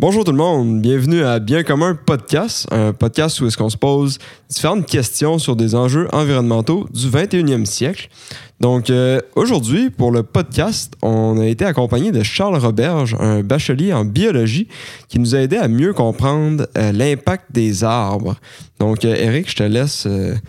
Bonjour tout le monde, bienvenue à Bien commun podcast, un podcast où est-ce qu'on se pose différentes questions sur des enjeux environnementaux du 21e siècle. Donc euh, aujourd'hui, pour le podcast, on a été accompagné de Charles Roberge, un bachelier en biologie, qui nous a aidé à mieux comprendre euh, l'impact des arbres. Donc euh, Eric, je te laisse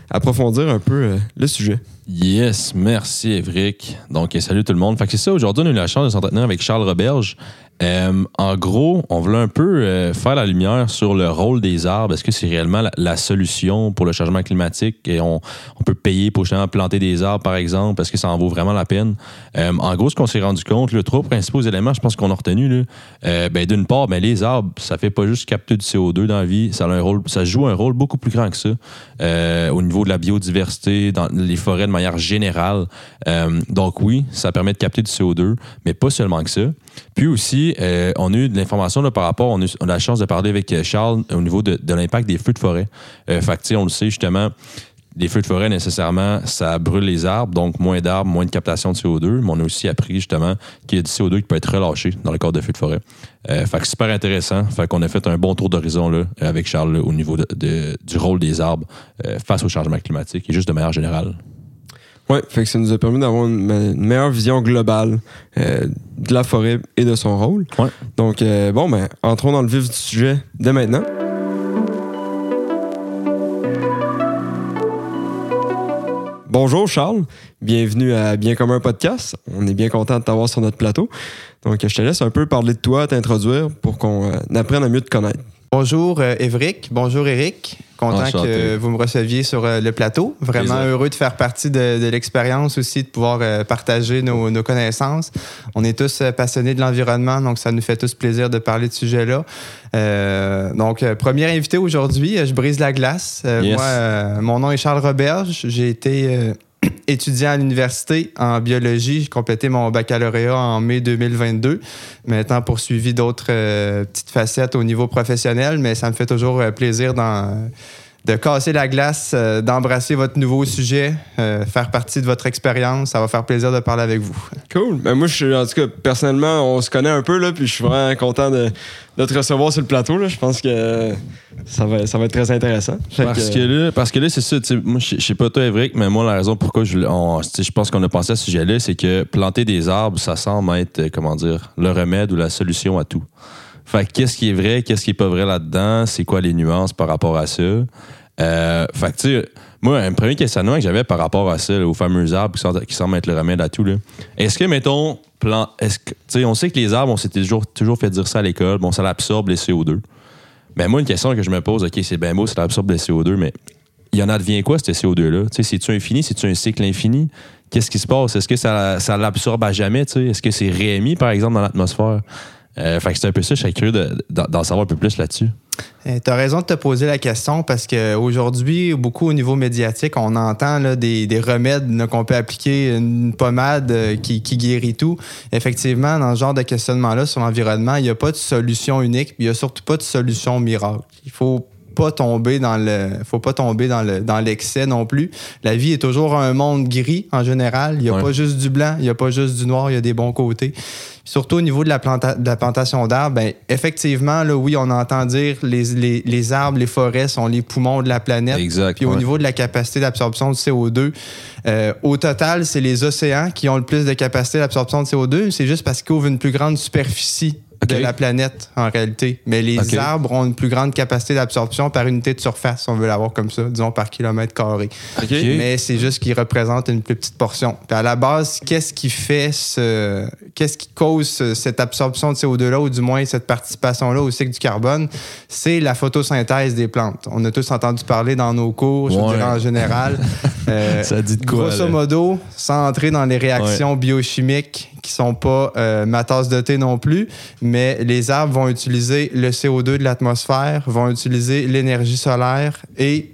approfondir un peu le sujet. Yes, merci Evric. Donc, salut tout le monde. Fait que c'est ça, aujourd'hui, on a eu la chance de s'entretenir avec Charles Roberge. Euh, en gros, on voulait un peu euh, faire la lumière sur le rôle des arbres. Est-ce que c'est réellement la, solution pour le changement climatique et on, peut payer pour justement planter des arbres, par exemple, parce que ça en vaut vraiment la peine? Euh, en gros, ce qu'on s'est rendu compte, les trois principaux éléments, je pense qu'on a retenu, ben, d'une part, ben, les arbres, ça fait pas juste capter du CO2 dans la vie, ça, a un rôle, ça joue un rôle beaucoup plus grand que ça au niveau de la biodiversité, dans les forêts de manière générale. donc oui, ça permet de capter du CO2, mais pas seulement que ça. Puis aussi, euh, on a eu de l'information par rapport, on a, eu la chance de parler avec euh, Charles au niveau de, l'impact des feux de forêt. Euh, fait on le sait justement, les feux de forêt, nécessairement, ça brûle les arbres, donc moins d'arbres, moins de captation de CO2. Mais on a aussi appris justement qu'il y a du CO2 qui peut être relâché dans le cadre de feux de forêt. Euh, fait que super intéressant. Fait qu'on a fait un bon tour d'horizon là, avec Charles au niveau du rôle des arbres face au changement climatique et juste de manière générale. Oui, fait que ça nous a permis d'avoir une, meilleure vision globale euh, de la forêt et de son rôle. Ouais. Donc, euh, bon, ben, entrons dans le vif du sujet dès maintenant. Bonjour Charles, bienvenue à Bien commun podcast. On est bien content de t'avoir sur notre plateau. Donc, je te laisse un peu parler de toi, t'introduire pour qu'on euh, apprenne à mieux te connaître. Bonjour euh, Évric, bonjour Eric. Content que vous me receviez sur euh, le plateau. Vraiment heureux de faire partie de, l'expérience aussi, de pouvoir euh, partager nos, connaissances. On est tous passionnés de l'environnement, donc ça nous fait tous plaisir de parler de ce sujet-là. donc, premier invité aujourd'hui, je brise la glace. Moi, mon nom est Charles Roberge. J'ai été étudiant à l'université en biologie. J'ai complété mon baccalauréat en mai 2022. Maintenant, poursuivi d'autres euh, petites facettes au niveau professionnel, mais ça me fait toujours euh, plaisir de casser la glace, euh, d'embrasser votre nouveau sujet, faire partie de votre expérience. Ça va faire plaisir de parler avec vous. Cool. Ben moi, je suis, en tout cas, personnellement, on se connaît un peu, là, puis je suis vraiment content de, de te recevoir sur le plateau. Là. Je pense que ça va, ça va être très intéressant. Parce que, là, parce que là, c'est ça. Moi, je sais pas toi, Evric, mais moi, la raison pourquoi je, je pense qu'on a pensé à ce sujet-là, c'est que planter des arbres, ça semble être, euh, comment dire, le remède ou la solution à tout. Fait qu'est-ce qui est vrai, qu'est-ce qui est pas vrai là-dedans, c'est quoi les nuances par rapport à ça? Euh, fait que, tu sais, moi, un premier questionnement que j'avais par rapport à ça, aux fameux arbres qui, semblent être le remède à tout, est-ce que, mettons, plan, est-ce que, on sait que les arbres, on s'est toujours, toujours fait dire ça à l'école, bon, ça absorbe les CO2. Mais moi, une question que je me pose, OK, c'est bien beau, ça absorbe les CO2, mais il y en a devient quoi, ce CO2-là? C'est-tu infini? C'est-tu un cycle infini? Qu'est-ce qui se passe? Est-ce que ça, ça l'absorbe à jamais? Est-ce que c'est réémis, par exemple, dans l'atmosphère? Euh, fait que c'est un peu ça, je suis curieux d'en savoir un peu plus là-dessus. Eh, tu as raison de te poser la question parce qu'aujourd'hui, beaucoup au niveau médiatique, on entend là, des, remèdes qu'on peut appliquer, une pommade euh, qui, guérit tout. Effectivement, dans ce genre de questionnement-là sur l'environnement, il n'y a pas de solution unique, il n'y a surtout pas de solution miracle. Il faut pas tomber dans le faut pas tomber dans le dans l'excès non plus. La vie est toujours un monde gris en général, il y a pas juste du blanc, il y a pas juste du noir, il y a des bons côtés. Surtout au niveau de la, de la plantation d'arbres, ben, effectivement, là, oui, on entend dire les, les, les, arbres, les forêts sont les poumons de la planète. Exact. Puis au niveau de la capacité d'absorption de CO2, euh, au total, c'est les océans qui ont le plus de capacité d'absorption de CO2. C'est juste parce qu'ils ouvrent une plus grande superficie de la planète, en réalité. Mais les arbres ont une plus grande capacité d'absorption par unité de surface, on veut l'avoir comme ça, disons par kilomètre carré. Mais c'est juste qu'ils représentent une plus petite portion. Puis à la base, qu'est-ce qui fait ce. Qu'est-ce qui cause cette absorption de CO2-là, ou du moins cette participation-là au cycle du carbone? C'est la photosynthèse des plantes. On a tous entendu parler dans nos cours, je dirais en général. Euh, ça dit de quoi? Grosso modo, sans entrer dans les réactions biochimiques qui sont pas euh, ma tasse de thé non plus, mais les arbres vont utiliser le CO2 de l'atmosphère, vont utiliser l'énergie solaire et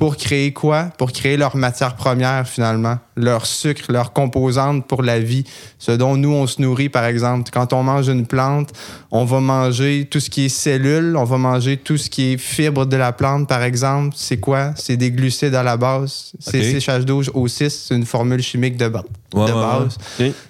pour créer quoi? Pour créer leur matière première, finalement, leur sucre, leur composante pour la vie, ce dont nous, on se nourrit, par exemple. Quand on mange une plante, on va manger tout ce qui est cellules, on va manger tout ce qui est fibre de la plante, par exemple. C'est quoi? C'est des glucides à la base. C'est CH12O6, c'est une formule chimique de, base.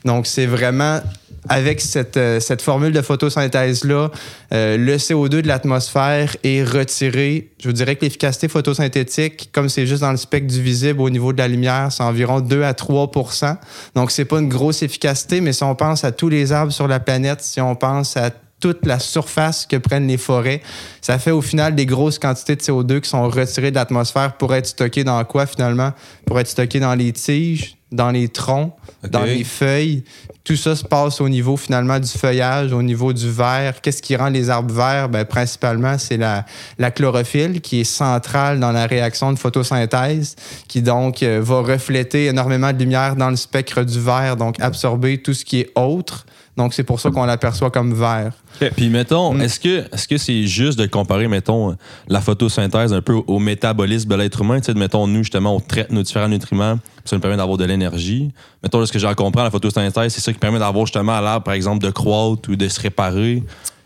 Donc, c'est vraiment avec cette, euh, cette formule de photosynthèse-là, euh, le CO2 de l'atmosphère est retiré. Je vous dirais que l'efficacité photosynthétique, comme c'est juste dans le spectre du visible au niveau de la lumière, c'est environ 2 à 3% Donc, c'est pas une grosse efficacité, mais si on pense à tous les arbres sur la planète, si on pense à toute la surface que prennent les forêts. Ça fait au final des grosses quantités de CO2 qui sont retirées de l'atmosphère pour être stockées dans quoi finalement? Pour être stockées dans les tiges, dans les troncs, dans les feuilles. Tout ça se passe au niveau finalement du feuillage, au niveau du verre. Qu'est-ce qui rend les arbres verts? Ben, principalement, c'est la, la, chlorophylle qui est centrale dans la réaction de photosynthèse, qui donc euh, va refléter énormément de lumière dans le spectre du verre, donc absorber tout ce qui est autre. Donc, c'est pour ça qu'on l'aperçoit comme vert. Puis, mettons, mm. est-ce que est-ce que c'est juste de comparer, mettons, la photosynthèse un peu au métabolisme de l'être humain? Tu sais, mettons, nous, justement, on traite nos différents nutriments, ça nous permet d'avoir de l'énergie. Mettons, ce que j'ai compris, la photosynthèse, c'est ça qui permet d'avoir justement à l'arbre, par exemple, de croître ou de se réparer.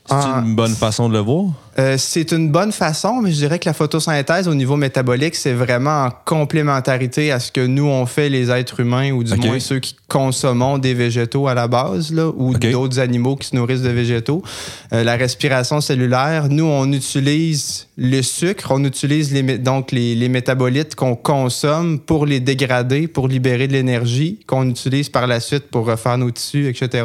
C'est ah, une bonne façon de le voir? Euh, c'est une bonne façon, mais je dirais que la photosynthèse au niveau métabolique, c'est vraiment en complémentarité à ce que nous, on fait les êtres humains, ou du moins ceux qui consommons des végétaux à la base, là, ou d'autres animaux qui se nourrissent de végétaux. Euh, la respiration cellulaire, nous, on utilise le sucre, on utilise les, donc les, les métabolites qu'on consomme pour les dégrader, pour libérer de l'énergie, qu'on utilise par la suite pour refaire nos tissus, etc.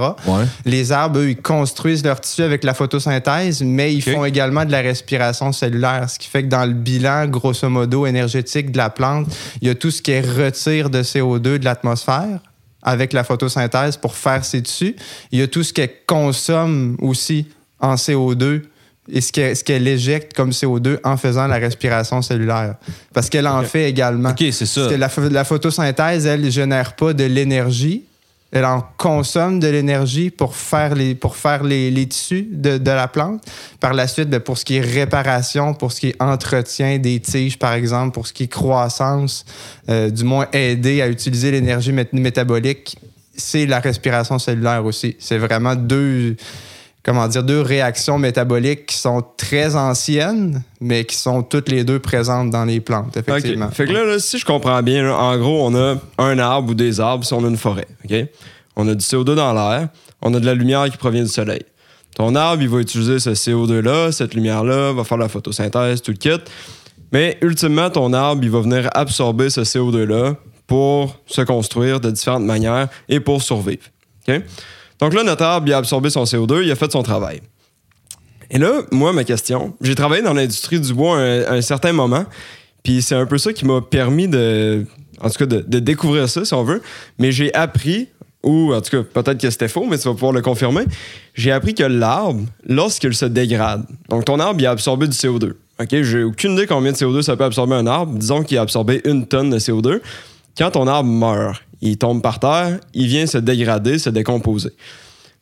Les arbres, eux, ils construisent leur tissu avec la photosynthèse, mais ils font également de la respiration cellulaire, ce qui fait que dans le bilan, grosso modo, énergétique de la plante, il y a tout ce qui est retire de CO2 de l'atmosphère avec la photosynthèse pour faire ses tissus. Il y a tout ce qu'elle consomme aussi en CO2 et ce qu'elle éjecte comme CO2 en faisant la respiration cellulaire. Parce qu'elle en fait également. OK, c'est ça. Parce que la, la, photosynthèse, elle, ne génère pas de l'énergie, elle en consomme de l'énergie pour faire les, pour faire les, les tissus de, de, la plante. Par la suite, ben, pour ce qui est réparation, pour ce qui est entretien des tiges, par exemple, pour ce qui est croissance, euh, du moins aider à utiliser l'énergie métabolique, c'est la respiration cellulaire aussi. C'est vraiment deux comment dire, deux réactions métaboliques qui sont très anciennes, mais qui sont toutes les deux présentes dans les plantes, effectivement. Fait que là, si je comprends bien, en gros, on a un arbre ou des arbres si on a une forêt. OK? On a du CO2 dans l'air, on a de la lumière qui provient du soleil. Ton arbre, il va utiliser ce CO2-là, cette lumière-là, va faire la photosynthèse, tout le kit. Mais ultimement, ton arbre, il va venir absorber ce CO2-là pour se construire de différentes manières et pour survivre. OK? Donc là, notre arbre, a absorbé son CO2, il a fait son travail. Et là, moi, ma question, j'ai travaillé dans l'industrie du bois à un, certain moment, puis c'est un peu ça qui m'a permis de, en tout cas, de, découvrir ça, si on veut. Mais j'ai appris, ou en tout cas, peut-être que c'était faux, mais tu vas pouvoir le confirmer, j'ai appris que l'arbre, lorsqu'il se dégrade, donc ton arbre, il a absorbé du CO2. OK, j'ai aucune idée combien de CO2 ça peut absorber un arbre. Disons qu'il a absorbé une tonne de CO2. Quand ton arbre meurt, il tombe par terre, il vient se dégrader, se décomposer.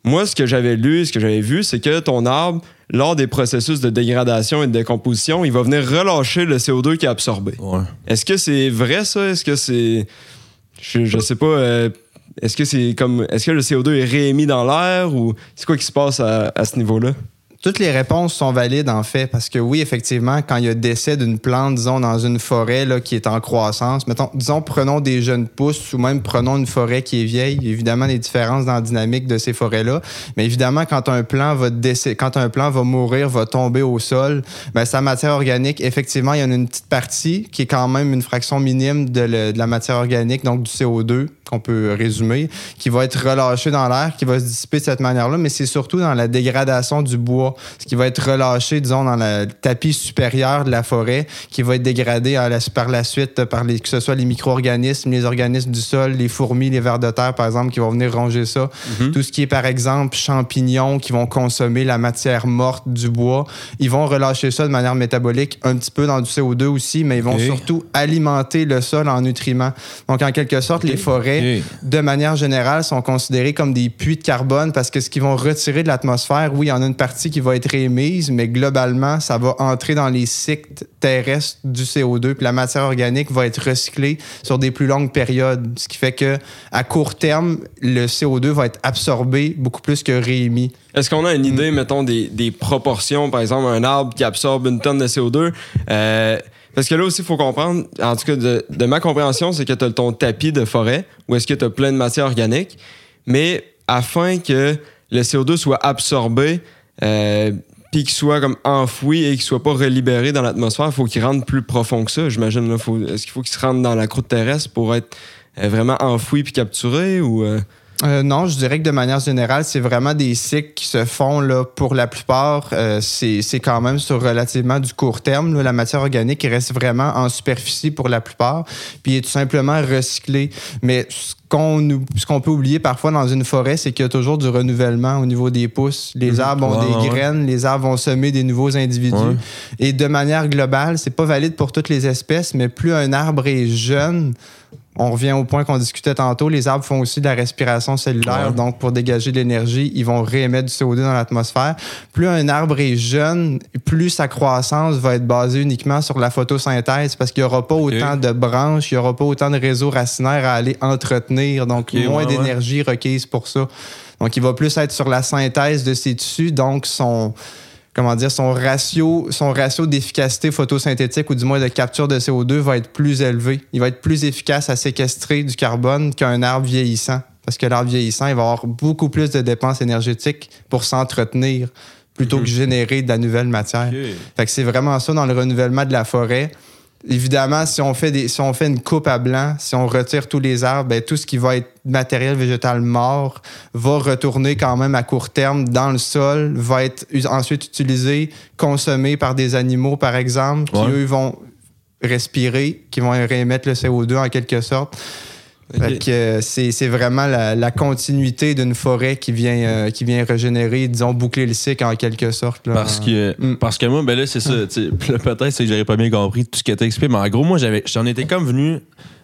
Moi, ce que j'avais lu, ce que j'avais vu, c'est que ton arbre, lors des processus de dégradation et de décomposition, il va venir relâcher le CO2 qui a absorbé. Est-ce que c'est vrai ça? Est-ce que c'est. Je, je sais pas. Euh, est-ce que c'est comme. Est-ce que le CO2 est réémis dans l'air ou c'est quoi qui se passe à ce niveau-là? Toutes les réponses sont valides en fait, parce que oui, effectivement, quand il y a décès d'une plante, disons, dans une forêt là, qui est en croissance, mettons, disons, prenons des jeunes pousses ou même prenons une forêt qui est vieille, évidemment, des différences dans la dynamique de ces forêts-là. Mais évidemment, quand un plant va décès, quand un plant va mourir, va tomber au sol, ben, sa matière organique, effectivement, il y en a une petite partie qui est quand même une fraction minime de, de la matière organique, donc du CO2, qu'on peut résumer, qui va être relâché dans l'air, qui va se dissiper de cette manière-là, mais c'est surtout dans la dégradation du bois, ce qui va être relâché, disons, dans le tapis supérieur de la forêt, qui va être dégradé par la suite par les, que ce soit les micro-organismes, les organismes du sol, les fourmis, les vers de terre, par exemple, qui vont venir ronger ça. Mhm. Tout ce qui est, par exemple, champignons qui vont consommer la matière morte du bois, ils vont relâcher ça de manière métabolique, un petit peu dans du CO2 aussi, mais ils vont surtout alimenter le sol en nutriments. Donc, en quelque sorte, les forêts de manière générale, sont considérés comme des puits de carbone parce que ce qu'ils vont retirer de l'atmosphère, oui, il y en a une partie qui va être réémise, mais globalement, ça va entrer dans les cycles terrestres du CO2, puis la matière organique va être recyclée sur des plus longues périodes, ce qui fait que à court terme, le CO2 va être absorbé beaucoup plus que réémis. Est-ce qu'on a une idée, mettons, des, proportions, par exemple, un arbre qui absorbe une tonne de CO2? Parce que là aussi, il faut comprendre, en tout cas, de, ma compréhension, c'est que tu as ton tapis de forêt où est-ce que tu as plein de matière organique, mais afin que le CO2 soit absorbé, euh, puis qu'il soit comme enfoui et qu'il soit pas relibéré dans l'atmosphère, il faut qu'il rentre plus profond que ça, j'imagine. Est-ce qu'il faut qu'il se rentre dans la croûte terrestre pour être euh, vraiment enfoui puis capturé ou... Euh? Euh, non, je dirais que de manière générale, c'est vraiment des cycles qui se font là pour la plupart. Euh, c'est quand même sur relativement du court terme. la matière organique reste vraiment en superficie pour la plupart, puis est tout simplement recyclée. Mais ce qu'on ce qu'on peut oublier parfois dans une forêt, c'est qu'il y a toujours du renouvellement au niveau des pousses. Les mhm. arbres ont des graines, les arbres vont semer des nouveaux individus. Et de manière globale, c'est pas valide pour toutes les espèces, mais plus un arbre est jeune, on revient au point qu'on discutait tantôt, les arbres font aussi de la respiration cellulaire, donc pour dégager de l'énergie, ils vont réémettre du CO2 dans l'atmosphère. Plus un arbre est jeune, plus sa croissance va être basée uniquement sur la photosynthèse parce qu'il n'y aura pas autant de branches, il n'y aura pas autant de réseaux racinaires à aller entretenir, donc moins d'énergie requise pour ça. Donc il va plus être sur la synthèse de ses tissus, donc son comment dire, son ratio, son ratio d'efficacité photosynthétique ou du moins de capture de CO2 va être plus élevé. Il va être plus efficace à séquestrer du carbone qu'un arbre vieillissant. Parce que l'arbre vieillissant, il va avoir beaucoup plus de dépenses énergétiques pour s'entretenir plutôt que générer de la nouvelle matière. Fait que c'est vraiment ça dans le renouvellement de la forêt. Évidemment, si on fait des, si on fait une coupe à blanc, si on retire tous les arbres, ben, tout ce qui va être matériel végétal mort va retourner quand même à court terme dans le sol, va être ensuite utilisé, consommé par des animaux, par exemple, qui eux vont respirer, qui vont réémettre le CO2 en quelque sorte. Euh, c'est vraiment la, continuité d'une forêt qui vient, euh, qui vient régénérer, disons, boucler le cycle en quelque sorte. Parce, que, mm. parce que moi, ben là, c'est ça. Peut-être que j'avais pas bien compris tout ce qui était expliqué, mais en gros, moi, j'en étais comme venu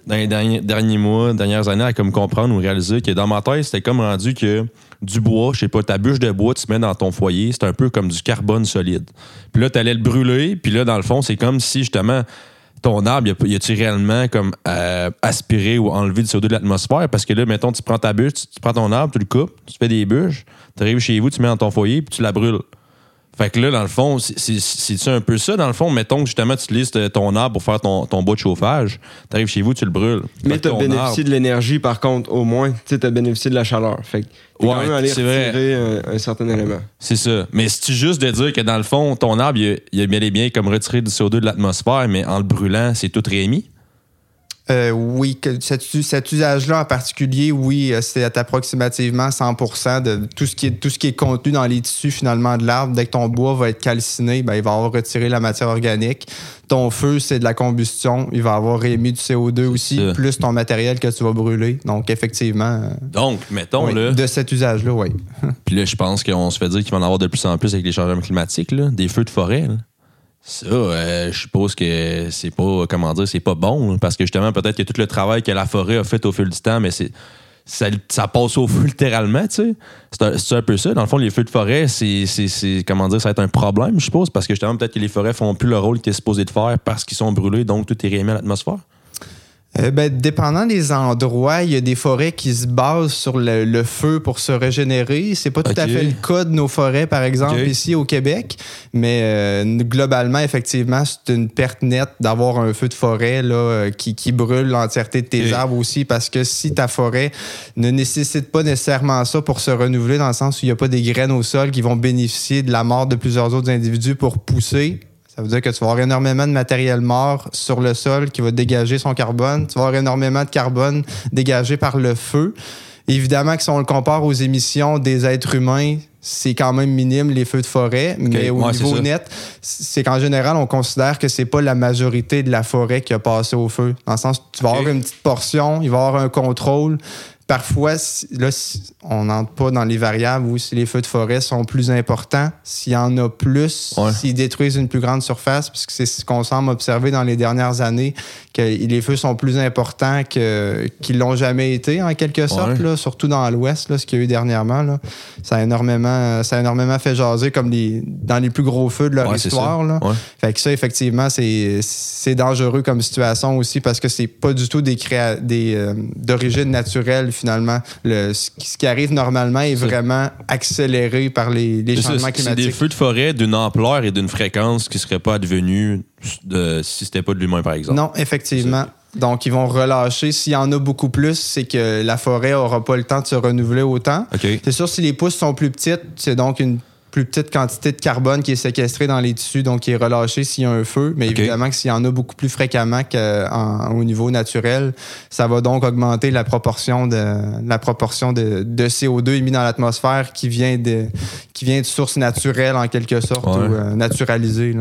dans les derniers, derniers, mois, dernières années à comme comprendre ou réaliser que dans ma tête, c'était comme rendu que du bois, je sais pas, ta bûche de bois, tu mets dans ton foyer, c'est un peu comme du carbone solide. Puis là, tu allais le brûler, puis là, dans le fond, c'est comme si justement ton arbre, y a-tu réellement comme euh, aspiré ou enlevé du CO2 de l'atmosphère? Parce que là, mettons, tu prends ta bûche, tu, prends ton arbre, tu le coupes, tu fais des bûches, tu arrives chez vous, tu mets dans ton foyer, puis tu la brûles. Fait que là, dans le fond, c'est un peu ça, dans le fond? Mettons que justement, tu utilises ton arbre pour faire ton, ton bois de chauffage. Tu arrives chez vous, tu le brûles. Mais tu as bénéficié de l'énergie, par contre, au moins. Tu as bénéficié de la chaleur. Fait que tu ouais, quand retirer un, certain élément. C'est ça. Mais c'est juste de dire que dans le fond, ton arbre, il, il a bien et bien comme retiré du CO2 de l'atmosphère, mais en le brûlant, c'est tout réémis? Euh, oui, cet, usage-là en particulier, oui, euh, c'est approximativement 100% de tout ce, qui est, tout ce qui est contenu dans les tissus finalement de l'arbre. Dès que ton bois va être calciné, ben, il va avoir retiré la matière organique. Ton feu, c'est de la combustion. Il va avoir émis du CO2 aussi, plus ton matériel que tu vas brûler. Donc, effectivement. Euh, Donc, mettons, là. De cet usage-là, oui. Puis là, je pense qu'on se fait dire qu'il va en avoir de plus en plus avec les changements climatiques, là, des feux de forêt. Ça, euh, je suppose que c'est pas, comment dire, c'est pas bon. Parce que justement, peut-être que tout le travail que la forêt a fait au fil du temps, mais c'est. Ça, passe au feu littéralement, tu sais. C'est un, peu ça. Dans le fond, les feux de forêt, c'est, comment dire, ça va être un problème, je suppose, parce que justement, peut-être que les forêts font plus le rôle qu'ils étaient supposés de faire parce qu'ils sont brûlés, donc tout est réémis à l'atmosphère. Euh, ben, dépendant des endroits, il y a des forêts qui se basent sur le, feu pour se régénérer. C'est pas tout à fait le cas de nos forêts, par exemple, ici au Québec. Mais euh, globalement, effectivement, c'est une perte nette d'avoir un feu de forêt là, euh, qui, qui brûle l'entièreté de tes arbres aussi. Parce que si ta forêt ne nécessite pas nécessairement ça pour se renouveler, dans le sens où il n'y a pas des graines au sol qui vont bénéficier de la mort de plusieurs autres individus pour pousser, ça veut dire que tu vas avoir énormément de matériel mort sur le sol qui va dégager son carbone. Tu vas avoir énormément de carbone dégagé par le feu. Évidemment que si on le compare aux émissions des êtres humains, c'est quand même minime les feux de forêt, mais au niveau net, c'est qu'en général, on considère que c'est pas la majorité de la forêt qui a passé au feu. Dans le sens, tu vas avoir une petite portion, il va y avoir un contrôle, Parfois, là, on n'entre pas dans les variables où si les feux de forêt sont plus importants, s'il y en a plus, s'ils détruisent une plus grande surface, puisque c'est ce qu'on semble observer dans les dernières années, que les feux sont plus importants qu'ils l'ont jamais été, en quelque sorte, là, surtout dans l'Ouest, ce qu'il y a eu dernièrement. Là. Ça, a énormément, ça a énormément fait jaser comme les, dans les plus gros feux de leur histoire. Là. Fait que ça, effectivement, c'est dangereux comme situation aussi parce que c'est pas du tout des, des euh, d'origine naturelle finalement. Le, ce qui arrive normalement est vraiment accéléré par les, les changements climatiques. C'est des feux de forêt d'une ampleur et d'une fréquence qui ne seraient pas advenus de, si c'était pas de l'humain, par exemple. Non, effectivement. Donc, ils vont relâcher. S'il y en a beaucoup plus, c'est que la forêt n'aura pas le temps de se renouveler autant. C'est sûr, si les pousses sont plus petites, c'est donc une plus petite quantité de carbone qui est séquestrée dans les tissus, donc qui est relâchée s'il y a un feu. Mais évidemment que s'il y en a beaucoup plus fréquemment qu'au niveau naturel, ça va donc augmenter la proportion de, la proportion de, CO2 émis dans l'atmosphère qui vient de qui vient de sources naturelles en quelque sorte ou euh, naturalisées.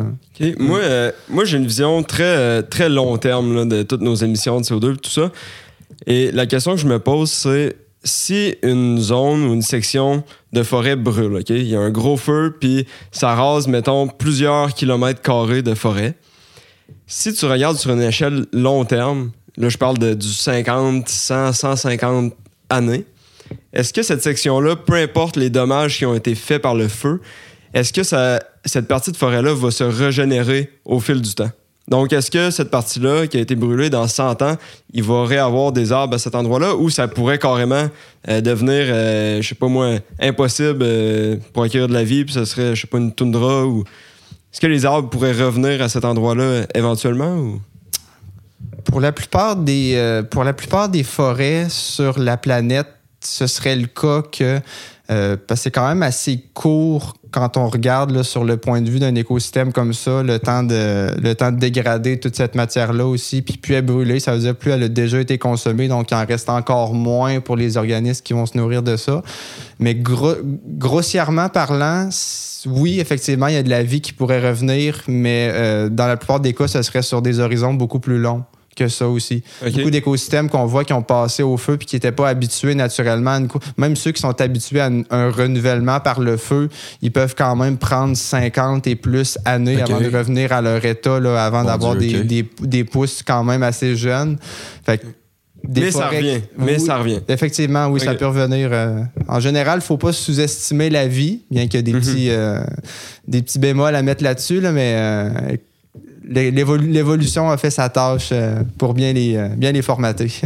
Moi, euh, moi j'ai une vision très, très long terme de toutes nos émissions de CO2 et tout ça. Et la question que je me pose, c'est si une zone ou une section de forêt brûle, OK? Il y a un gros feu, puis ça rase, mettons, plusieurs kilomètres carrés de forêt. Si tu regardes sur une échelle long terme, là, je parle de, du 50, 100, 150 années, est-ce que cette section-là, peu importe les dommages qui ont été faits par le feu, est-ce que cette partie de forêt-là va se régénérer au fil du temps? Donc, est-ce que cette partie-là, qui a été brûlée dans 100 ans, il va réavoir des arbres à cet endroit-là ou ça pourrait carrément euh, devenir, euh, je sais pas moi, impossible euh, pour acquérir de la vie, puis ça serait, je sais pas, une toundra ou. Est-ce que les arbres pourraient revenir à cet endroit-là éventuellement ou? Pour la plupart des, pour la plupart des forêts sur la planète, ce serait le cas que parce que c'est quand même assez court quand on regarde sur le point de vue d'un écosystème comme ça, le temps de, dégrader toute cette matière-là aussi, puis plus elle brûler, ça veut dire plus elle a déjà été consommée, donc il en reste encore moins pour les organismes qui vont se nourrir de ça. Mais grossièrement parlant, oui, effectivement, il y a de la vie qui pourrait revenir, mais euh, dans la plupart des cas, ce serait sur des horizons beaucoup plus longs que ça aussi. Beaucoup d'écosystèmes qu'on voit qui ont passé au feu puis qui n'étaient pas habitués naturellement. Même ceux qui sont habitués à un, renouvellement par le feu, ils peuvent quand même prendre 50 et plus années avant de revenir à leur état, là, avant d'avoir des, des, pousses quand même assez jeunes. Fait mais ça revient. Mais ça revient. Effectivement, oui, ça peut revenir. Euh, en général, il ne faut pas sous-estimer la vie, bien qu'il y ait des, mhm. petits, euh, des petits bémols à mettre là-dessus, là, mais euh, l'évolution a fait sa tâche euh, pour bien les, euh, bien les formater.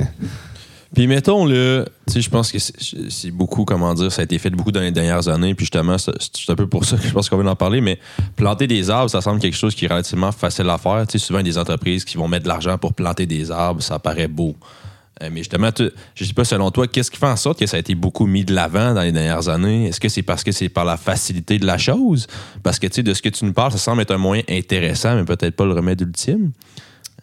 Puis mettons le, tu sais, je pense que c'est beaucoup, comment dire, ça a été fait beaucoup dans les dernières années, puis justement, c'est un peu pour ça que je pense qu'on va en parler, mais planter des arbres, ça semble quelque chose qui est relativement facile à faire. Tu sais, souvent, des entreprises qui vont mettre de l'argent pour planter des arbres, ça paraît beau. Euh, mais justement, je je sais pas, selon toi, qu'est-ce qui fait en sorte que ça a été beaucoup mis de l'avant dans les dernières années? Est-ce que c'est parce que c'est par la facilité de la chose? Parce que, tu sais, de ce que tu nous parles, ça semble être un moyen intéressant, mais peut-être pas le remède ultime.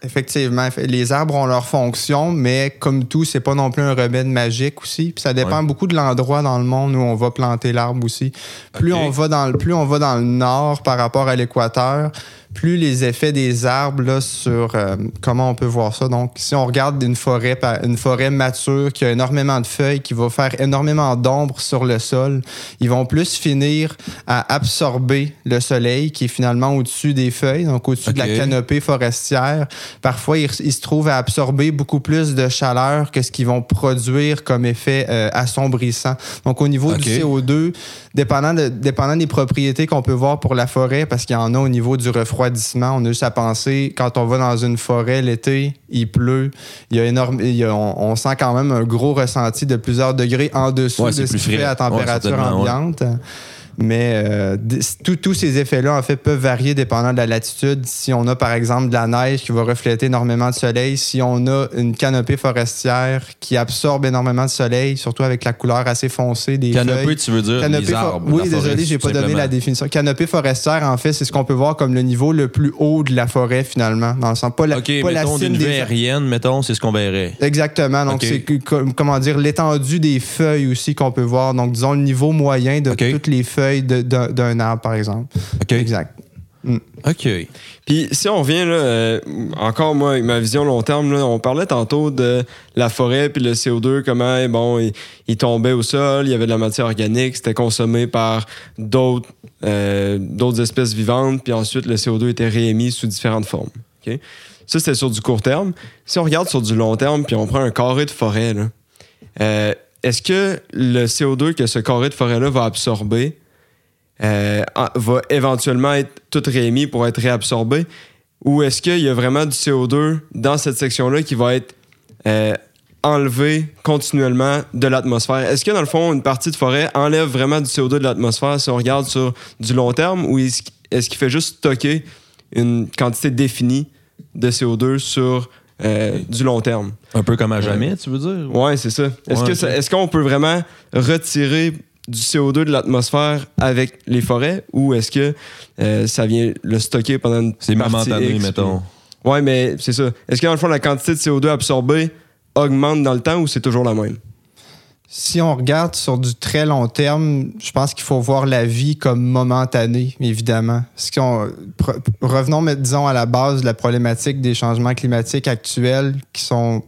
Effectivement, les arbres ont leur fonction, mais comme tout, c'est pas non plus un remède magique aussi. Puis ça dépend beaucoup de l'endroit dans le monde où on va planter l'arbre aussi. Plus on va dans le plus on va dans le nord par rapport à l'équateur, plus les effets des arbres là, sur euh, comment on peut voir ça. Donc, si on regarde une forêt, une forêt mature qui a énormément de feuilles, qui va faire énormément d'ombre sur le sol, ils vont plus finir à absorber le soleil qui est finalement au-dessus des feuilles, donc au-dessus de la canopée forestière. Parfois, ils, se trouvent à absorber beaucoup plus de chaleur que ce qu'ils vont produire comme effet euh, assombrissant. Donc, au niveau du CO2, dépendant, de, dépendant des propriétés qu'on peut voir pour la forêt, parce qu'il y en a au niveau du refroidissement, on a juste à penser, quand on va dans une forêt l'été, il pleut, il y a énorme, on, sent quand même un gros ressenti de plusieurs degrés en dessous de ce qui fait à température ambiante. Mais euh, tous ces effets-là, en fait, peuvent varier dépendant de la latitude. Si on a, par exemple, de la neige qui va refléter énormément de soleil, si on a une canopée forestière qui absorbe énormément de soleil, surtout avec la couleur assez foncée des canopée, tu veux dire canopée les arbres, Oui, désolé, j'ai pas donné la définition. Canopée forestière, en fait, c'est ce qu'on peut voir comme le niveau le plus haut de la forêt, finalement. Dans le sens, pas la, pas mettons, d'une vue aérienne, mettons, c'est ce qu'on verrait. Exactement. Donc, c'est, comment dire, l'étendue des feuilles aussi qu'on peut voir. Donc, disons, le niveau moyen de toutes les feuilles d'un arbre, par exemple. OK. Exact. Mm. OK. Puis si on revient, là, euh, encore moi, avec ma vision long terme, là, on parlait tantôt de la forêt puis le CO2, comment bon, il, tombait au sol, il y avait de la matière organique, c'était consommé par d'autres euh, d'autres espèces vivantes, puis ensuite le CO2 était réémis sous différentes formes. OK? Ça, c'était sur du court terme. Si on regarde sur du long terme, puis on prend un carré de forêt, là, euh, est-ce que le CO2 que ce carré de forêt-là va absorber euh, va éventuellement être tout réémis pour être réabsorbé? Ou est-ce qu'il y a vraiment du CO2 dans cette section-là qui va être euh, enlevé continuellement de l'atmosphère? Est-ce que dans le fond, une partie de forêt enlève vraiment du CO2 de l'atmosphère si on regarde sur du long terme? Ou est-ce qu'il fait juste stocker une quantité définie de CO2 sur euh, du long terme? Un peu comme à jamais, tu veux dire? Oui, c'est ça. Est-ce est qu'on peut vraiment retirer du CO2 de l'atmosphère avec les forêts ou est-ce que euh, ça vient le stocker pendant une C'est momentané, mettons. Oui, mais c'est ça. Est-ce que dans le fond, la quantité de CO2 absorbée augmente dans le temps ou c'est toujours la même? Si on regarde sur du très long terme, je pense qu'il faut voir la vie comme momentanée, évidemment. revenons, disons, à la base de la problématique des changements climatiques actuels qui sont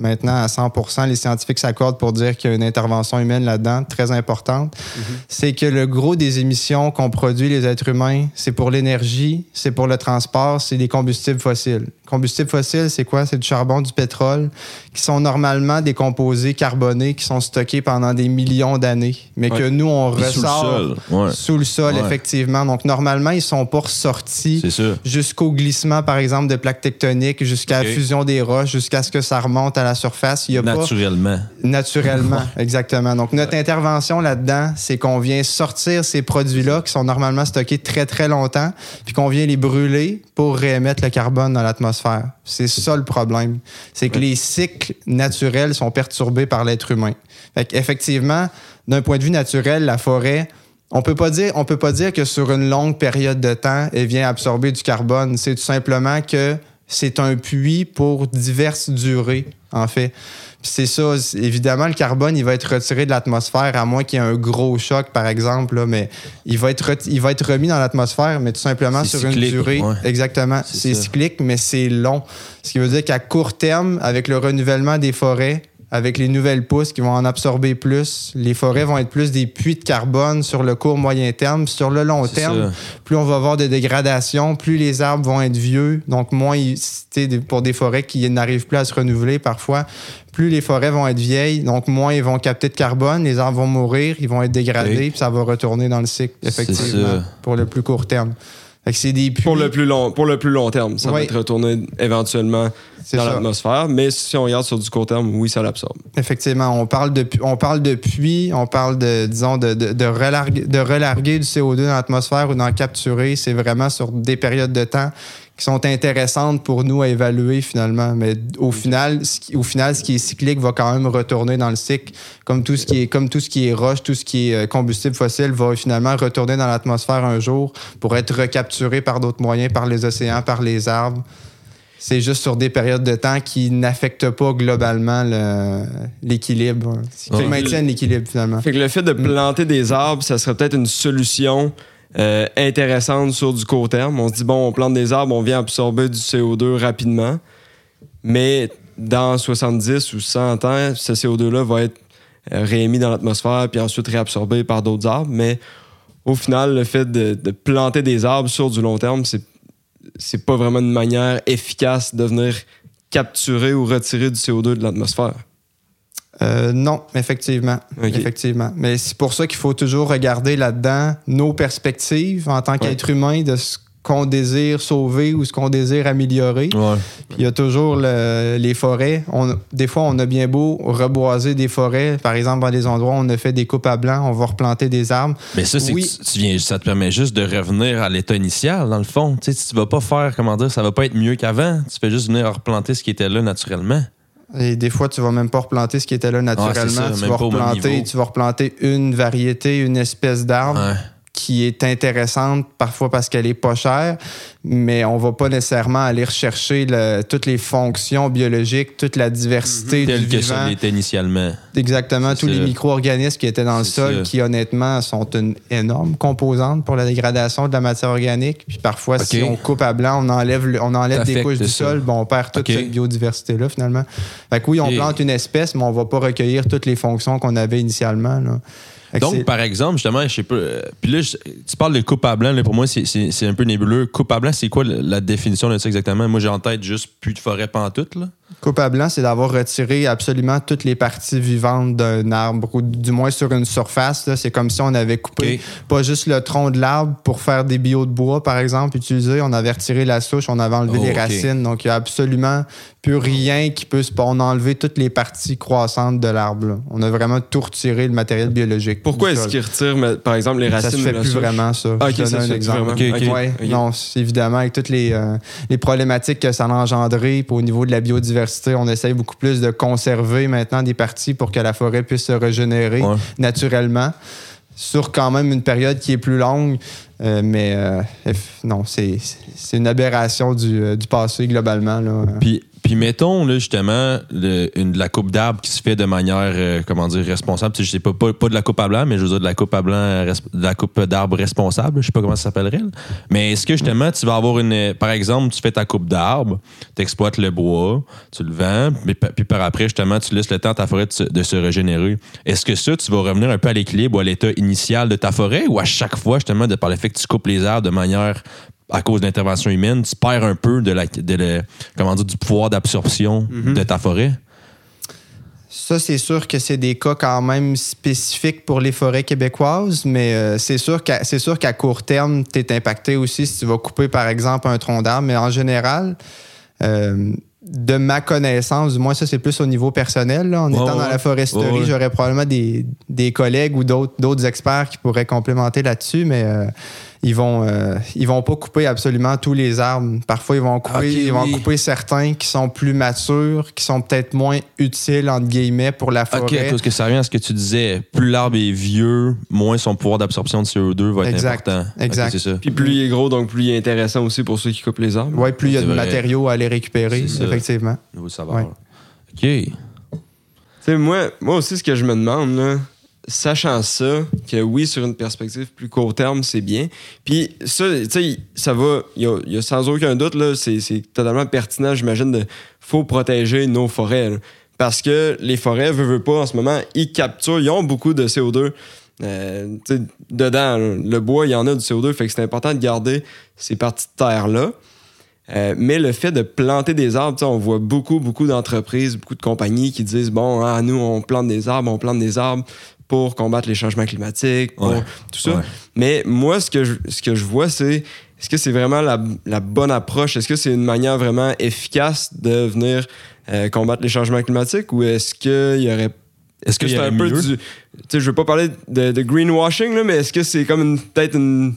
maintenant à 100 les scientifiques s'accordent pour dire qu'il y a une intervention humaine là-dedans, très importante. Mhm. C'est que le gros des émissions qu'on produit, les êtres humains, c'est pour l'énergie, c'est pour le transport, c'est des combustibles fossiles. Combustibles fossiles, c'est quoi? C'est du charbon, du pétrole, qui sont normalement des composés carbonés qui sont stockés pendant des millions d'années, mais que nous, on ressort sous le sol, effectivement. Donc, normalement, ils sont pas ressortis jusqu'au glissement, par exemple, de plaques tectoniques, jusqu'à la fusion des roches, jusqu'à ce que ça remonte à la surface. Il y a naturellement. Naturellement, exactement. Donc, notre intervention là-dedans, c'est qu'on vient sortir ces produits-là qui sont normalement stockés très, très longtemps, puis qu'on vient les brûler pour réémettre le carbone dans l'atmosphère. C'est ça le problème. C'est que les cycles naturels sont perturbés par l'être humain. Fait effectivement, d'un point de vue naturel, la forêt, on peut pas dire, on peut pas dire que sur une longue période de temps, elle vient absorber du carbone. C'est tout simplement que c'est un puits pour diverses durées, en fait. C'est ça, évidemment, le carbone, il va être retiré de l'atmosphère, à moins qu'il y ait un gros choc, par exemple, mais il va, être il va être remis dans l'atmosphère, mais tout simplement sur une durée. Exactement. C'est cyclique, mais c'est long. Ce qui veut dire qu'à court terme, avec le renouvellement des forêts, avec les nouvelles pousses qui vont en absorber plus. Les forêts vont être plus des puits de carbone sur le court moyen terme. Sur le long terme, plus on va avoir de dégradation, plus les arbres vont être vieux, donc moins pour des forêts qui n'arrivent plus à se renouveler parfois, plus les forêts vont être vieilles, donc moins ils vont capter de carbone, les arbres vont mourir, ils vont être dégradés, puis ça va retourner dans le cycle, effectivement, pour le plus court terme pour le plus long pour le plus long terme ça va être retourné éventuellement dans l'atmosphère mais si on regarde sur du court terme oui ça l'absorbe. Effectivement on parle de on parle de puits on parle de disons de, de, de, relarguer, de relarguer du CO2 dans l'atmosphère ou d'en capturer c'est vraiment sur des périodes de temps qui sont intéressantes pour nous à évaluer finalement. Mais au final, ce qui, au final, ce qui est cyclique va quand même retourner dans le cycle, comme tout ce qui est, comme tout ce qui est roche, tout ce qui est euh, combustible fossile va finalement retourner dans l'atmosphère un jour pour être recapturé par d'autres moyens, par les océans, par les arbres. C'est juste sur des périodes de temps qui n'affectent pas globalement l'équilibre, qui maintiennent l'équilibre finalement. Fait que le fait de planter des arbres, ça serait peut-être une solution euh, intéressante sur du court terme. On se dit, bon, on plante des arbres, on vient absorber du CO2 rapidement, mais dans 70 ou 100 ans, ce CO2-là va être réémis dans l'atmosphère puis ensuite réabsorbé par d'autres arbres. Mais au final, le fait de, planter des arbres sur du long terme, c'est c'est pas vraiment une manière efficace de venir capturer ou retirer du CO2 de l'atmosphère. Euh, non, effectivement. Effectivement. Mais c'est pour ça qu'il faut toujours regarder là-dedans nos perspectives en tant qu'être humain de ce qu'on désire sauver ou ce qu'on désire améliorer. Il y a toujours les forêts. On, des fois, on a bien beau reboiser des forêts. Par exemple, dans des endroits où on a fait des coupes à blanc, on va replanter des arbres. Mais ça, c'est tu, viens, ça te permet juste de revenir à l'état initial, dans le fond. Tu sais, tu vas pas faire, comment dire, ça va pas être mieux qu'avant. Tu fais juste venir replanter ce qui était là naturellement. Et des fois, tu vas même pas replanter ce qui était là naturellement. tu, vas replanter, tu vas replanter une variété, une espèce d'arbre qui est intéressante parfois parce qu'elle est pas chère, mais on va pas nécessairement aller rechercher toutes les fonctions biologiques, toute la diversité mm-hmm. du que ça l'était initialement. Exactement, tous les micro-organismes qui étaient dans le sol, qui honnêtement sont une énorme composante pour la dégradation de la matière organique. Puis parfois, si on coupe à blanc, on enlève, on enlève des couches du sol, bon, on perd toute cette biodiversité-là finalement. Fait que oui, on plante une espèce, mais on va pas recueillir toutes les fonctions qu'on avait initialement. Là. Donc, par exemple, justement, je sais pas. Euh, puis là, tu parles de coupe à blanc. Là, pour moi, c'est un peu nébuleux. Coupe à blanc, c'est quoi la définition de ça exactement? Moi, j'ai en tête juste plus de forêt pantoute. Là. Coupe à blanc, c'est d'avoir retiré absolument toutes les parties vivantes d'un arbre, ou du moins sur une surface. C'est comme si on avait coupé pas juste le tronc de l'arbre pour faire des bio de bois, par exemple, utilisé. On avait retiré la souche, on avait enlevé les racines. Donc, il y a absolument plus rien qui peut se. On a enlevé toutes les parties croissantes de l'arbre. On a vraiment tout retiré le matériel biologique. Pourquoi est-ce qu'ils retirent, par exemple, les racines Ça se fait plus vraiment, ça. Ah, ok, ça un exemple. Non, évidemment, avec toutes les, euh, les problématiques que ça a engendré au niveau de la biodiversité, on essaye beaucoup plus de conserver maintenant des parties pour que la forêt puisse se régénérer naturellement sur quand même une période qui est plus longue. Euh, mais euh, non, c'est une aberration du, du passé globalement. Là. Puis puis mettons, là, justement, de la coupe d'arbre qui se fait de manière, euh, comment dire, responsable. Je sais pas, pas, de la coupe à blanc, mais je veux dire de la coupe à blanc, de la coupe d'arbre responsable. Je sais pas comment ça s'appellerait. Mais est-ce que justement, tu vas avoir une. Par exemple, tu fais ta coupe d'arbre, tu exploites le bois, tu le vends, puis par après, justement, tu laisses le temps à ta forêt de se, régénérer. Est-ce que ça, tu vas revenir un peu à l'équilibre ou à l'état initial de ta forêt ou à chaque fois, justement, par le fait que tu coupes les arbres de manière à cause d'intervention humaine, tu perds un peu de la, comment dire, du pouvoir d'absorption mhm. de ta forêt? Ça, c'est sûr que c'est des cas quand même spécifiques pour les forêts québécoises, mais euh, c'est sûr qu'à c'est sûr qu'à court terme, tu es impacté aussi si tu vas couper, par exemple, un tronc d'arbre. Mais en général, euh, de ma connaissance, du moins ça c'est plus au niveau personnel, en étant dans la foresterie, j'aurais probablement des, des, collègues ou d'autres experts qui pourraient complémenter là-dessus, mais euh, ils vont euh, ils vont pas couper absolument tous les arbres. Parfois ils vont couper ils vont couper certains qui sont plus matures, qui sont peut-être moins utiles entre guillemets pour la forêt. OK, parce que ça revient à ce que tu disais, plus l'arbre est vieux, moins son pouvoir d'absorption de CO2 va être important. Exact. ça. Puis plus il est gros donc plus il est intéressant aussi pour ceux qui coupent les arbres. Oui, plus il y a de matériaux à aller récupérer, effectivement. Nouveau savoir. OK. sais moi, moi aussi, ce que je me demande, là, sachant ça, que oui, sur une perspective plus court terme, c'est bien. Puis ça, tu sais, ça va, il y, a, sans aucun doute, là, c'est, totalement pertinent, j'imagine, de faut protéger nos forêts. parce que les forêts, veut, pas, en ce moment, ils capturent, ils ont beaucoup de CO2. Euh, dedans, le bois, il y en a du CO2, fait que c'est important de garder ces parties de terre-là. Euh, mais le fait de planter des arbres, on voit beaucoup, beaucoup d'entreprises, beaucoup de compagnies qui disent bon, ah, nous, on plante des arbres, on plante des arbres pour combattre les changements climatiques, pour tout ça. Mais moi, ce que je, ce que je vois, c'est est-ce que c'est vraiment la, bonne approche? Est-ce que c'est une manière vraiment efficace de venir euh, combattre les changements climatiques ou est-ce qu'il y aurait. Est-ce que c'est un peu du. Tu sais, je veux pas parler de, greenwashing, là, mais est-ce que c'est comme peut-être une.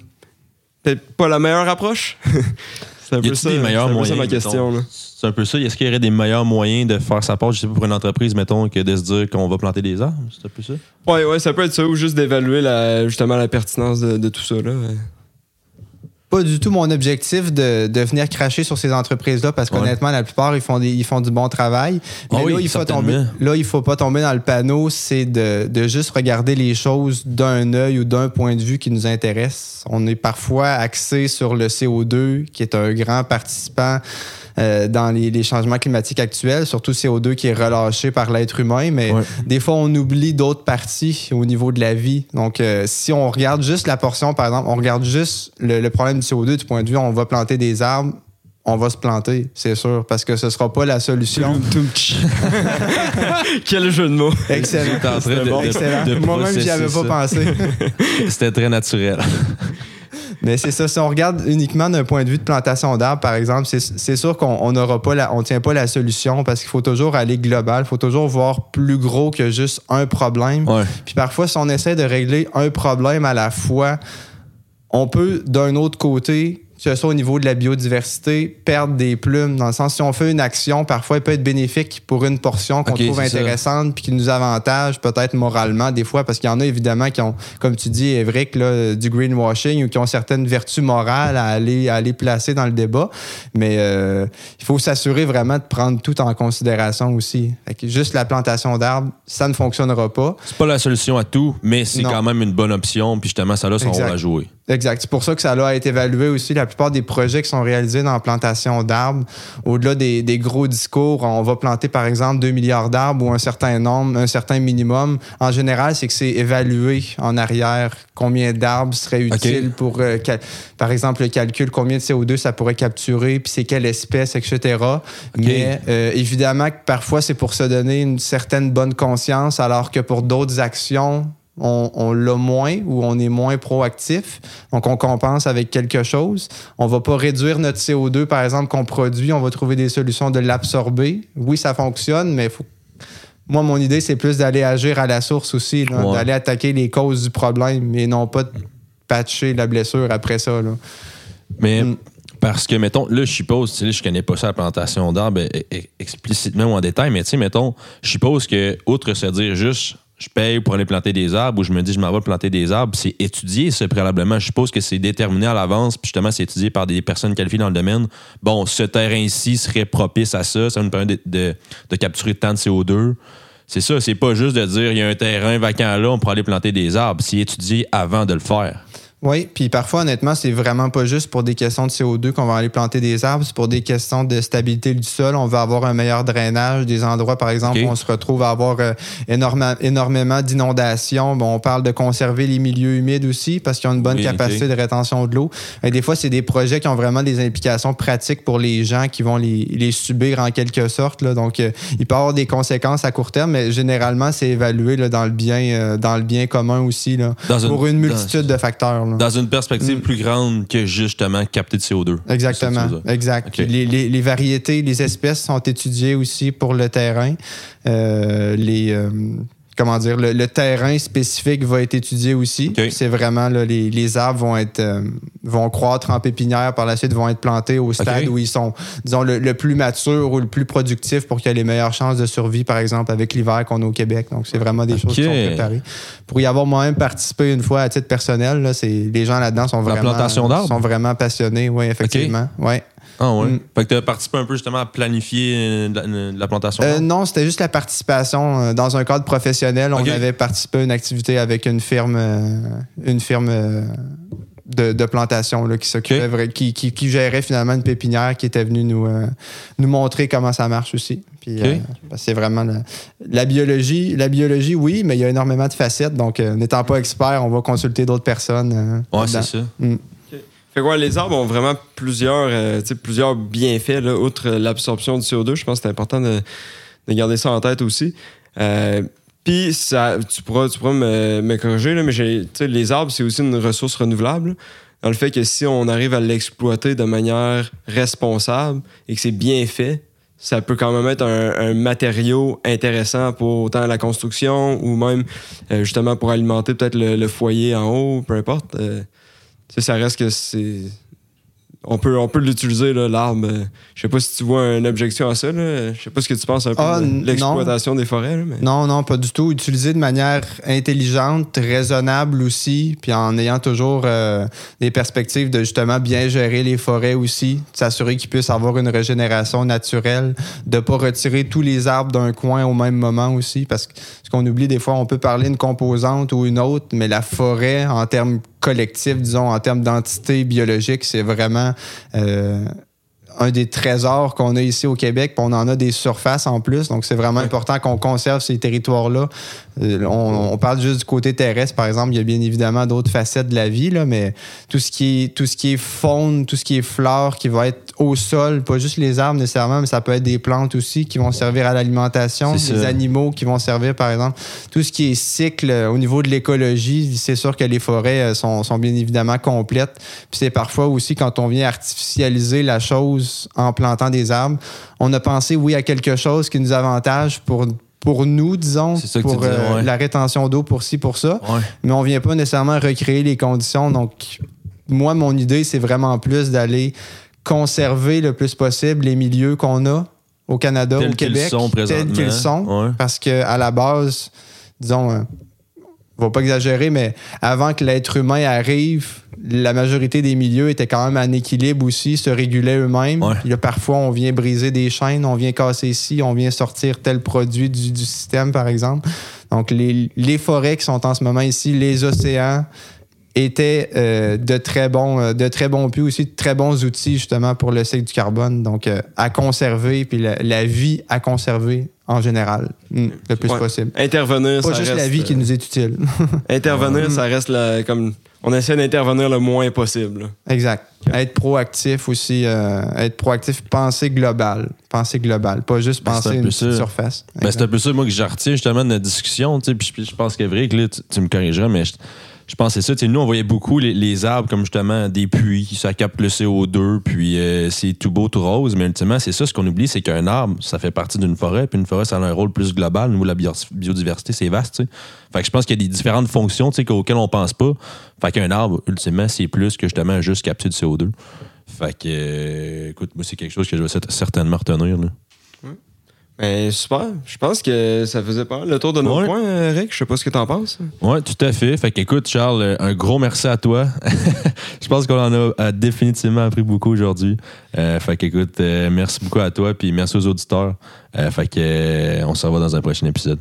Peut-être pas la meilleure approche? c'est un peu ça. ma question. C'est un peu ça. Est-ce qu'il y aurait des meilleurs moyens de faire sa part, je sais pas, pour une entreprise, mettons, que de se dire qu'on va planter des arbres? C'est un peu ça? Oui, ouais, ça peut être ça, ou juste d'évaluer la, justement la pertinence de, tout ça. Là. Pas du tout mon objectif de, de venir cracher sur ces entreprises-là, parce qu'honnêtement, la plupart, ils font, des, ils font du bon travail. Mais ah là, il faut tomber, là, il faut pas tomber dans le panneau, c'est de, de juste regarder les choses d'un œil ou d'un point de vue qui nous intéresse. On est parfois axé sur le CO2, qui est un grand participant euh, dans les, changements climatiques actuels, surtout CO2 qui est relâché par l'être humain, mais des fois, on oublie d'autres parties au niveau de la vie. Donc, euh, si on regarde juste la portion, par exemple, on regarde juste le, problème du CO2 du point de vue, on va planter des arbres, on va se planter, c'est sûr, parce que ce sera pas la solution. Quel jeu de mots. Excellent. Moi-même, j'y avais pas pensé. C'était très naturel. Mais c'est ça, si on regarde uniquement d'un point de vue de plantation d'arbres, par exemple, c'est sûr qu'on n'aura pas la, on tient pas la solution parce qu'il faut toujours aller global, il faut toujours voir plus gros que juste un problème. Puis parfois, si on essaie de régler un problème à la fois, on peut d'un autre côté ce soit au niveau de la biodiversité, perdre des plumes, dans le sens si on fait une action, parfois elle peut être bénéfique pour une portion qu'on trouve intéressante puis qui nous avantage peut-être moralement des fois, parce qu'il y en a évidemment qui ont, comme tu dis, Évric, là, du greenwashing ou qui ont certaines vertus morales à aller, à aller placer dans le débat. Mais euh, il faut s'assurer vraiment de prendre tout en considération aussi. juste la plantation d'arbres, ça ne fonctionnera pas. C'est pas la solution à tout, mais c'est quand même une bonne option, puis justement, ça a son rôle à jouer. Exact. C'est pour ça que ça a été évalué aussi. La plupart des projets qui sont réalisés dans la plantation d'arbres, au-delà des, gros discours, on va planter par exemple 2 milliards d'arbres ou un certain nombre, un certain minimum. En général, c'est que c'est évalué en arrière combien d'arbres seraient utiles pour, euh, par exemple, le calcul, combien de CO2 ça pourrait capturer, puis c'est quelle espèce, etc. Mais euh, évidemment que parfois, c'est pour se donner une certaine bonne conscience, alors que pour d'autres actions, on, l'a moins ou on est moins proactif. Donc, on compense avec quelque chose. On va pas réduire notre CO2, par exemple, qu'on produit. On va trouver des solutions de l'absorber. Oui, ça fonctionne, mais faut... moi, mon idée, c'est plus d'aller agir à la source aussi, d'aller attaquer les causes du problème et non pas de patcher la blessure après ça. Mais mm. parce que, mettons, là, je suppose, sais, je connais pas ça, la plantation d'arbres e, e, explicitement ou en détail, mais tu sais, mettons, je suppose que, outre se dire juste je paye pour aller planter des arbres ou je me dis je m'en vais planter des arbres, c'est étudié ça préalablement. Je suppose que c'est déterminé à l'avance, puis justement c'est étudié par des personnes qualifiées dans le domaine. Bon, ce terrain-ci serait propice à ça, ça nous permet de, de capturer tant de CO2. C'est ça, c'est pas juste de dire il y a un terrain vacant là, on pourrait aller planter des arbres. C'est étudié avant de le faire. Oui, puis parfois, honnêtement, c'est vraiment pas juste pour des questions de CO2 qu'on va aller planter des arbres, c'est pour des questions de stabilité du sol. On va avoir un meilleur drainage, des endroits, par exemple, où on se retrouve à avoir euh, énormément d'inondations. Bon, on parle de conserver les milieux humides aussi parce qu'ils ont une bonne capacité de rétention de l'eau. Des fois, c'est des projets qui ont vraiment des implications pratiques pour les gens qui vont les, les subir en quelque sorte. Là. Donc, euh, il peut y avoir des conséquences à court terme, mais généralement, c'est évalué là, dans, le bien, euh, dans le bien commun aussi, là, pour une, multitude de facteurs. Dans une perspective mm. plus grande que justement capter de CO2. Exactement. Exact. Les, variétés, les espèces sont étudiées aussi pour le terrain. Euh, les, euh, comment dire, le, terrain spécifique va être étudié aussi. C'est vraiment les, arbres vont être euh, vont croître en pépinière par la suite, vont être plantés au stade où ils sont, disons, le, plus mature ou le plus productif pour qu'il y ait les meilleures chances de survie, par exemple, avec l'hiver qu'on a au Québec. Donc, c'est vraiment des choses qui sont préparées. Pour y avoir moi-même participé une fois à titre personnel, là, les gens là-dedans sont vraiment, sont vraiment passionnés, oui, effectivement. Ouais. Ah ouais. Mm. Fait que tu as participé un peu justement à planifier euh, la, plantation? Euh, non, c'était juste la participation. Euh, dans un cadre professionnel, on avait participé à une activité avec une firme, une firme de, plantation là, qui s'occupait, qui, qui, gérait finalement une pépinière qui était venue nous, nous montrer comment ça marche aussi. Puis c'est vraiment la, biologie. La biologie, oui, mais il y a énormément de facettes. Donc, n'étant pas expert, on va consulter d'autres personnes. ouais, c'est ça. Mm. Fait quoi, les arbres ont vraiment plusieurs, euh, plusieurs bienfaits, là, outre l'absorption du CO2. Je pense que c'est important de, garder ça en tête aussi. Euh, puis, ça, tu pourras, tu pourras me, corriger, là, mais les arbres, c'est aussi une ressource renouvelable. Dans le fait que si on arrive à l'exploiter de manière responsable et que c'est bien fait, ça peut quand même être un, matériau intéressant pour autant la construction ou même euh, justement pour alimenter peut-être le, foyer en haut, peu importe ça reste que c'est. On peut, on peut l'utiliser, l'arbre. Je sais pas si tu vois une objection à ça. Là. Je sais pas ce que tu penses un peu ah, de l'exploitation des forêts. Non, non, pas du tout. Utiliser de manière intelligente, raisonnable aussi, puis en ayant toujours euh, des perspectives de justement bien gérer les forêts aussi, s'assurer qu'ils puissent avoir une régénération naturelle, de pas retirer tous les arbres d'un coin au même moment aussi, parce que ce qu'on oublie des fois, on peut parler d'une composante ou une autre, mais la forêt, en termes collectif, disons, en termes d'entité biologique, c'est vraiment euh, un des trésors qu'on a ici au Québec, puis on en a des surfaces en plus. Donc, c'est vraiment important qu'on conserve ces territoires-là. Euh, on, parle juste du côté terrestre, par exemple. Il y a bien évidemment d'autres facettes de la vie, là, mais tout ce qui est tout ce qui est faune, tout ce qui est flore, qui va être au sol, pas juste les arbres nécessairement, mais ça peut être des plantes aussi qui vont servir à l'alimentation, des animaux qui vont servir, par exemple. Tout ce qui est cycle euh, au niveau de l'écologie, c'est sûr que les forêts euh, sont, sont bien évidemment complètes. Puis c'est parfois aussi quand on vient artificialiser la chose en plantant des arbres. On a pensé, oui, à quelque chose qui nous avantage pour pour nous, disons, pour euh, la rétention d'eau, pour ci, pour ça. Mais on vient pas nécessairement recréer les conditions. Donc, moi, mon idée, c'est vraiment plus d'aller conserver le plus possible les milieux qu'on a au Canada, au Québec, tels qu'ils sont. Parce que à la base, disons, euh, on va pas exagérer, mais avant que l'être humain arrive, la majorité des milieux étaient quand même en équilibre aussi, se régulaient eux-mêmes. parfois, on vient briser des chaînes, on vient casser ici, on vient sortir tel produit du, système, par exemple. Donc, les, forêts qui sont en ce moment ici, les océans, étaient euh, de très bons euh, de très bons puits aussi de très bons outils justement pour le cycle du carbone donc euh, à conserver puis la, vie à conserver en général hmm, le plus possible intervenir pas juste la vie qui nous est utile intervenir ça reste comme on essaie d'intervenir le moins possible. Exact. Être proactif aussi, euh, être proactif, penser global. Penser global, pas juste ben, penser une surface. Ben, c'est un peu ça, moi, que j'ai retiens justement de notre discussion. Puis je pense qu'Evric, tu, tu me corrigeras, mais je pense que c'est ça. nous, on voyait beaucoup les, arbres comme justement des puits, ça capte le CO2, puis euh, c'est tout beau, tout rose. Mais ultimement, c'est ça, ce qu'on oublie, c'est qu'un arbre, ça fait partie d'une forêt, puis une forêt, ça a un rôle plus global. Nous, la biodiversité, c'est vaste. Fait que je pense qu'il y a des différentes fonctions auxquelles on pense pas. Fait qu'un arbre, ultimement, c'est plus que justement juste capter du CO2. Fait que, euh, écoute, moi, c'est quelque chose que je vais certainement retenir. Là. Ben, super. Je pense que ça faisait pas le tour de nos points, Eric. Je sais pas ce que tu en penses. Oui, tout à fait. Fait qu'écoute, Charles, un gros merci à toi. je pense qu'on en a euh, définitivement appris beaucoup aujourd'hui. Euh, fait qu'écoute, euh, merci beaucoup à toi, puis merci aux auditeurs. fait qu'on se revoit dans un prochain épisode.